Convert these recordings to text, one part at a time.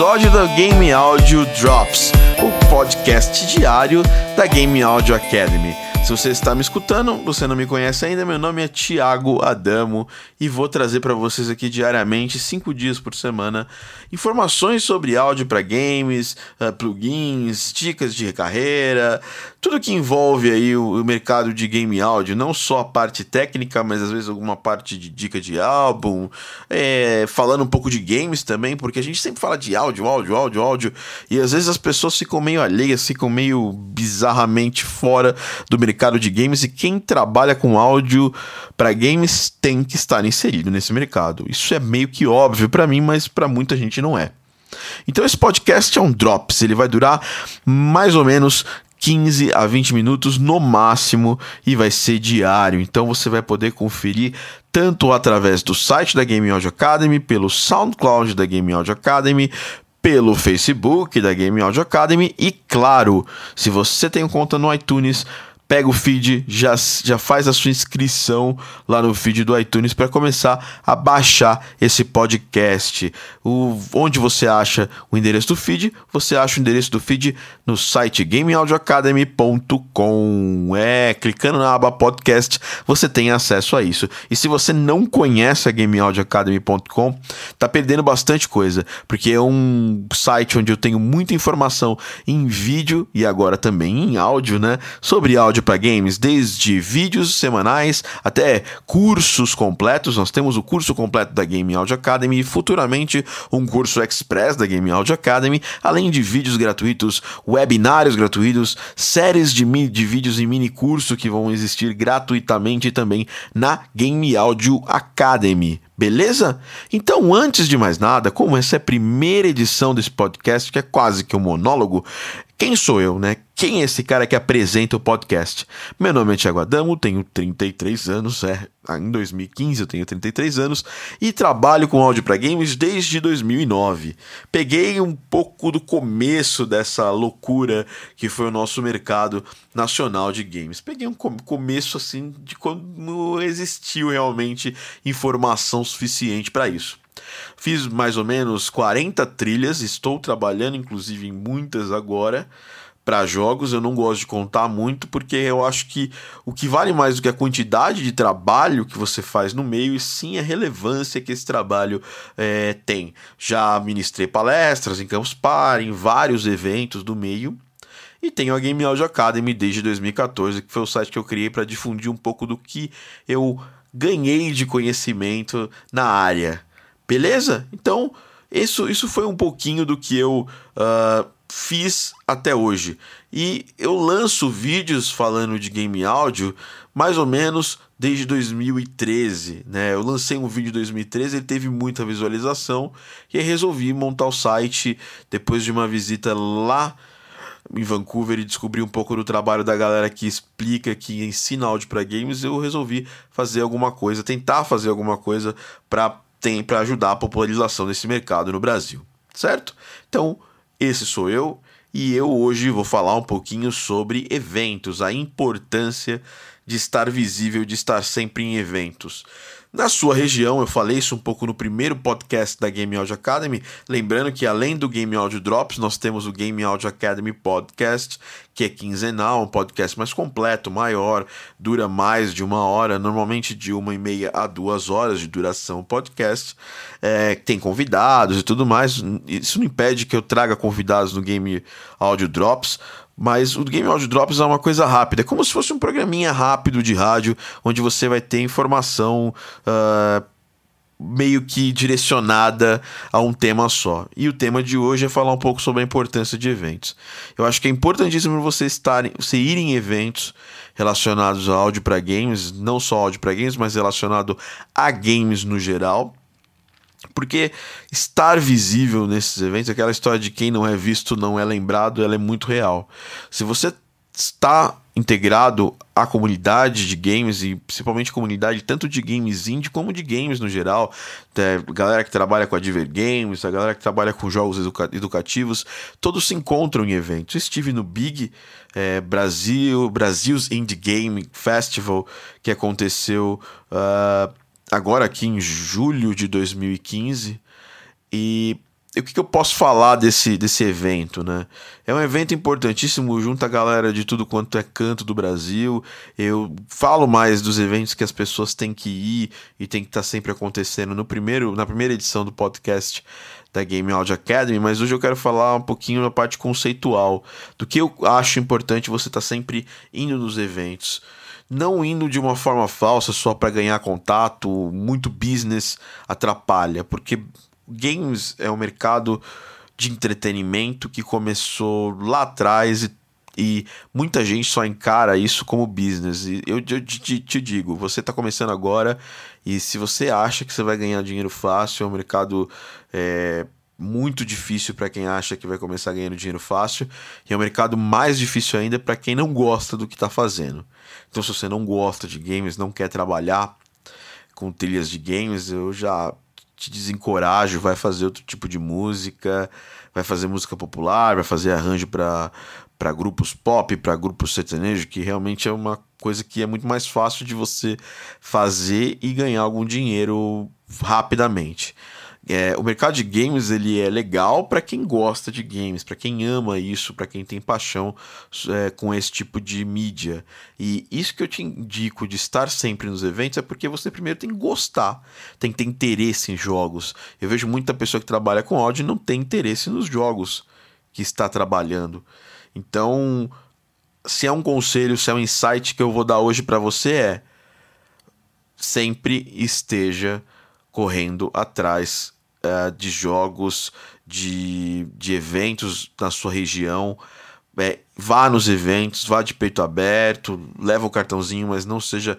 episódio da Game Audio Drops, o podcast diário da Game Audio Academy. Se você está me escutando, você não me conhece ainda, meu nome é Thiago Adamo e vou trazer para vocês aqui diariamente, cinco dias por semana, informações sobre áudio para games, uh, plugins, dicas de carreira, tudo que envolve aí o, o, mercado de game áudio, não só a parte técnica, mas às vezes alguma parte de dica de álbum, é, falando um pouco de games também, porque a gente sempre fala de áudio, áudio, áudio, áudio, e às vezes as pessoas ficam meio alheias, ficam meio bizarramente fora do mercado mercado de games e quem trabalha com áudio para games tem que estar inserido nesse mercado. Isso é meio que óbvio para mim, mas para muita gente não é. Então esse podcast é um drops, ele vai durar mais ou menos 15 a 20 minutos no máximo e vai ser diário. Então você vai poder conferir tanto através do site da Game Audio Academy, pelo SoundCloud da Game Audio Academy, pelo Facebook da Game Audio Academy e claro, se você tem conta no iTunes, pega o feed, já, já faz a sua inscrição lá no feed do iTunes para começar a baixar esse podcast. O, onde você acha o endereço do feed? Você acha o endereço do feed no site gameaudioacademy.com. É, clicando na aba podcast, você tem acesso a isso. E se você não conhece a gameaudioacademy.com, tá perdendo bastante coisa, porque é um site onde eu tenho muita informação em vídeo e agora também em áudio, né, sobre áudio para games, desde vídeos semanais até cursos completos. Nós temos o curso completo da Game Audio Academy e futuramente um curso express da Game Audio Academy, além de vídeos gratuitos, webinários gratuitos, séries de, de vídeos e mini curso que vão existir gratuitamente também na Game Audio Academy. Beleza? Então, antes de mais nada, como essa é a primeira edição desse podcast, que é quase que um monólogo, quem sou eu, né? Quem é esse cara que apresenta o podcast? Meu nome é Thiago Adamo, tenho 33 anos, é, em 2015 eu tenho 33 anos e trabalho com áudio para games desde 2009. Peguei um pouco do começo dessa loucura que foi o nosso mercado nacional de games. Peguei um começo assim de quando existiu realmente informação suficiente para isso. Fiz mais ou menos 40 trilhas, estou trabalhando inclusive em muitas agora para jogos. Eu não gosto de contar muito porque eu acho que o que vale mais do que a quantidade de trabalho que você faz no meio, e sim a relevância que esse trabalho é, tem. Já ministrei palestras em Campus Par, em vários eventos do meio. E tenho a Game Audio Academy desde 2014, que foi o site que eu criei para difundir um pouco do que eu ganhei de conhecimento na área. Beleza? Então, isso, isso foi um pouquinho do que eu uh, fiz até hoje. E eu lanço vídeos falando de game áudio mais ou menos desde 2013, né? Eu lancei um vídeo em 2013, ele teve muita visualização e aí resolvi montar o site depois de uma visita lá em Vancouver e descobri um pouco do trabalho da galera que explica, que ensina áudio para games, eu resolvi fazer alguma coisa, tentar fazer alguma coisa para para ajudar a popularização desse mercado no Brasil, certo? Então, esse sou eu e eu hoje vou falar um pouquinho sobre eventos, a importância de estar visível, de estar sempre em eventos. Na sua região, eu falei isso um pouco no primeiro podcast da Game Audio Academy. Lembrando que além do Game Audio Drops, nós temos o Game Audio Academy Podcast, que é quinzenal, um podcast mais completo, maior, dura mais de uma hora, normalmente de uma e meia a duas horas de duração podcast. É, tem convidados e tudo mais. Isso não impede que eu traga convidados no Game Audio Drops, mas o Game Audio Drops é uma coisa rápida, é como se fosse um programinha rápido de rádio, onde você vai ter informação uh, meio que direcionada a um tema só. E o tema de hoje é falar um pouco sobre a importância de eventos. Eu acho que é importantíssimo você estar, você ir em eventos relacionados a áudio para games, não só áudio para games, mas relacionado a games no geral. Porque estar visível nesses eventos, aquela história de quem não é visto não é lembrado, ela é muito real. Se você está integrado à comunidade de games e principalmente comunidade tanto de games indie como de games no geral, é, a galera que trabalha com a Diver Games, a galera que trabalha com jogos educa educativos, todos se encontram em eventos. Estive no Big é, Brasil, Brasil's Indie Game Festival que aconteceu uh, agora aqui em julho de 2015 e o que, que, eu posso falar desse, desse evento, né? É um evento importantíssimo, junta a galera de tudo quanto é canto do Brasil. Eu falo mais dos eventos que as pessoas têm que ir e tem que estar tá sempre acontecendo no primeiro, na primeira edição do podcast da Game Audio Academy, mas hoje eu quero falar um pouquinho da parte conceitual, do que eu acho importante você estar tá sempre indo nos eventos. Não indo de uma forma falsa só para ganhar contato, muito business atrapalha, porque games é um mercado de entretenimento que começou lá atrás e, e muita gente só encara isso como business. E eu, eu te, te, digo, você está começando agora e se você acha que você vai ganhar dinheiro fácil, é um mercado é, muito difícil para quem acha que vai começar ganhando dinheiro fácil e é um mercado mais difícil ainda para quem não gosta do que está fazendo. Então, se você não gosta de games, não quer trabalhar com trilhas de games, eu já te desencorajo, vai fazer outro tipo de música, vai fazer música popular, vai fazer arranjo para para grupos pop, para grupos sertanejo, que realmente é uma coisa que é muito mais fácil de você fazer e ganhar algum dinheiro rapidamente. É, o mercado de games ele é legal para quem gosta de games, para quem ama isso, para quem tem paixão é, com esse tipo de mídia. E isso que eu te indico de estar sempre nos eventos é porque você primeiro tem que gostar, tem que ter interesse em jogos. Eu vejo muita pessoa que trabalha com áudio e não tem interesse nos jogos que está trabalhando. Então, se é um conselho, se é um insight que eu vou dar hoje para você é sempre esteja correndo atrás uh, de jogos, de, de eventos na sua região. É, vá nos eventos, vá de peito aberto, leva o cartãozinho, mas não seja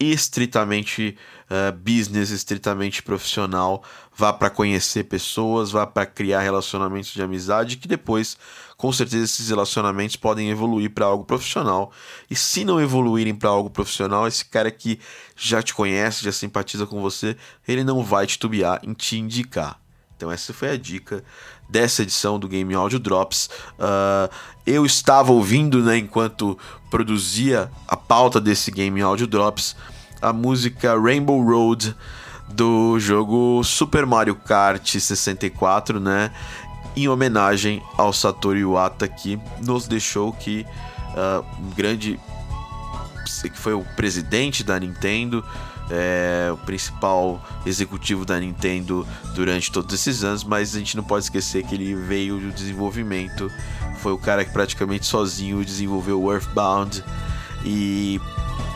estritamente uh, business, estritamente profissional. Vá para conhecer pessoas, vá para criar relacionamentos de amizade que depois, com certeza, esses relacionamentos podem evoluir para algo profissional. E se não evoluírem para algo profissional, esse cara que já te conhece, já simpatiza com você, ele não vai titubear em te indicar. Então essa foi a dica dessa edição do Game Audio Drops. Uh, eu estava ouvindo, né, enquanto produzia a pauta desse Game Audio Drops, a música Rainbow Road do jogo Super Mario Kart 64, né? Em homenagem ao Satoru Iwata que nos deixou que uh, um grande que foi o presidente da Nintendo, é, o principal executivo da Nintendo durante todos esses anos, mas a gente não pode esquecer que ele veio do desenvolvimento, foi o cara que praticamente sozinho desenvolveu o Earthbound e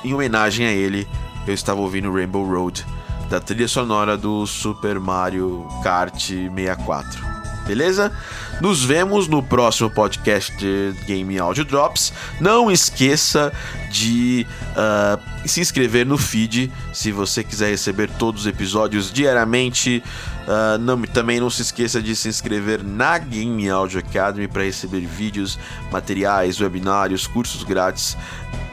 em homenagem a ele eu estava ouvindo Rainbow Road da trilha sonora do Super Mario Kart 64. Beleza? Nos vemos no próximo podcast de Game Audio Drops. Não esqueça de uh, se inscrever no feed se você quiser receber todos os episódios diariamente. Uh, não, também não se esqueça de se inscrever na Game Audio Academy para receber vídeos, materiais, webinários, cursos grátis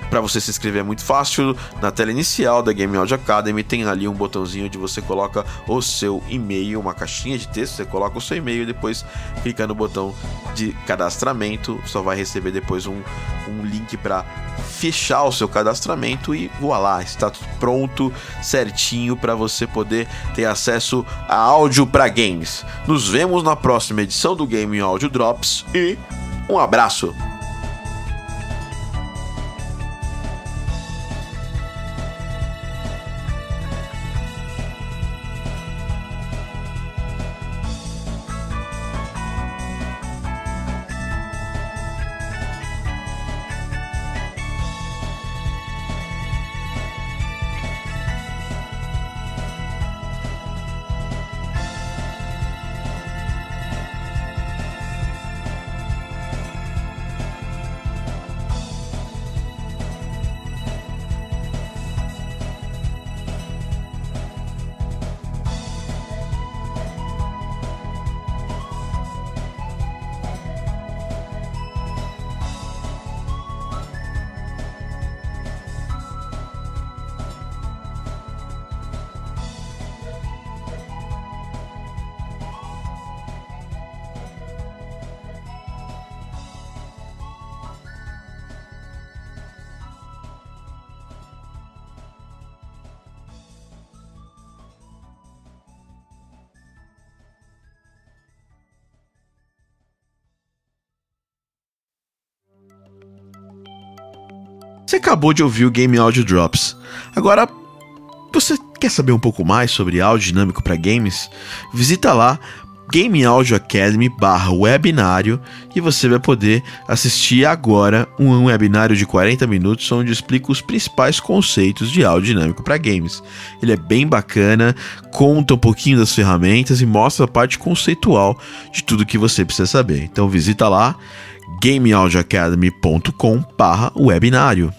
para você se inscrever é muito fácil. Na tela inicial da Game Audio Academy tem ali um botãozinho onde você coloca o seu e-mail, uma caixinha de texto, você coloca o seu e-mail e depois clica no botão de cadastramento, só vai receber depois um, um link para fechar o seu cadastramento e voilá, está tudo pronto, certinho para você poder ter acesso a áudio para games. Nos vemos na próxima edição do Game Audio Drops e um abraço. Você acabou de ouvir o Game Audio Drops. Agora, você quer saber um pouco mais sobre áudio dinâmico para games? Visita lá Game Audio Academy barra webinário e você vai poder assistir agora um webinário de 40 minutos onde explico os principais conceitos de áudio dinâmico para games. Ele é bem bacana, conta um pouquinho das ferramentas e mostra a parte conceitual de tudo que você precisa saber. Então visita lá gameaudioacademy.com barra webinário.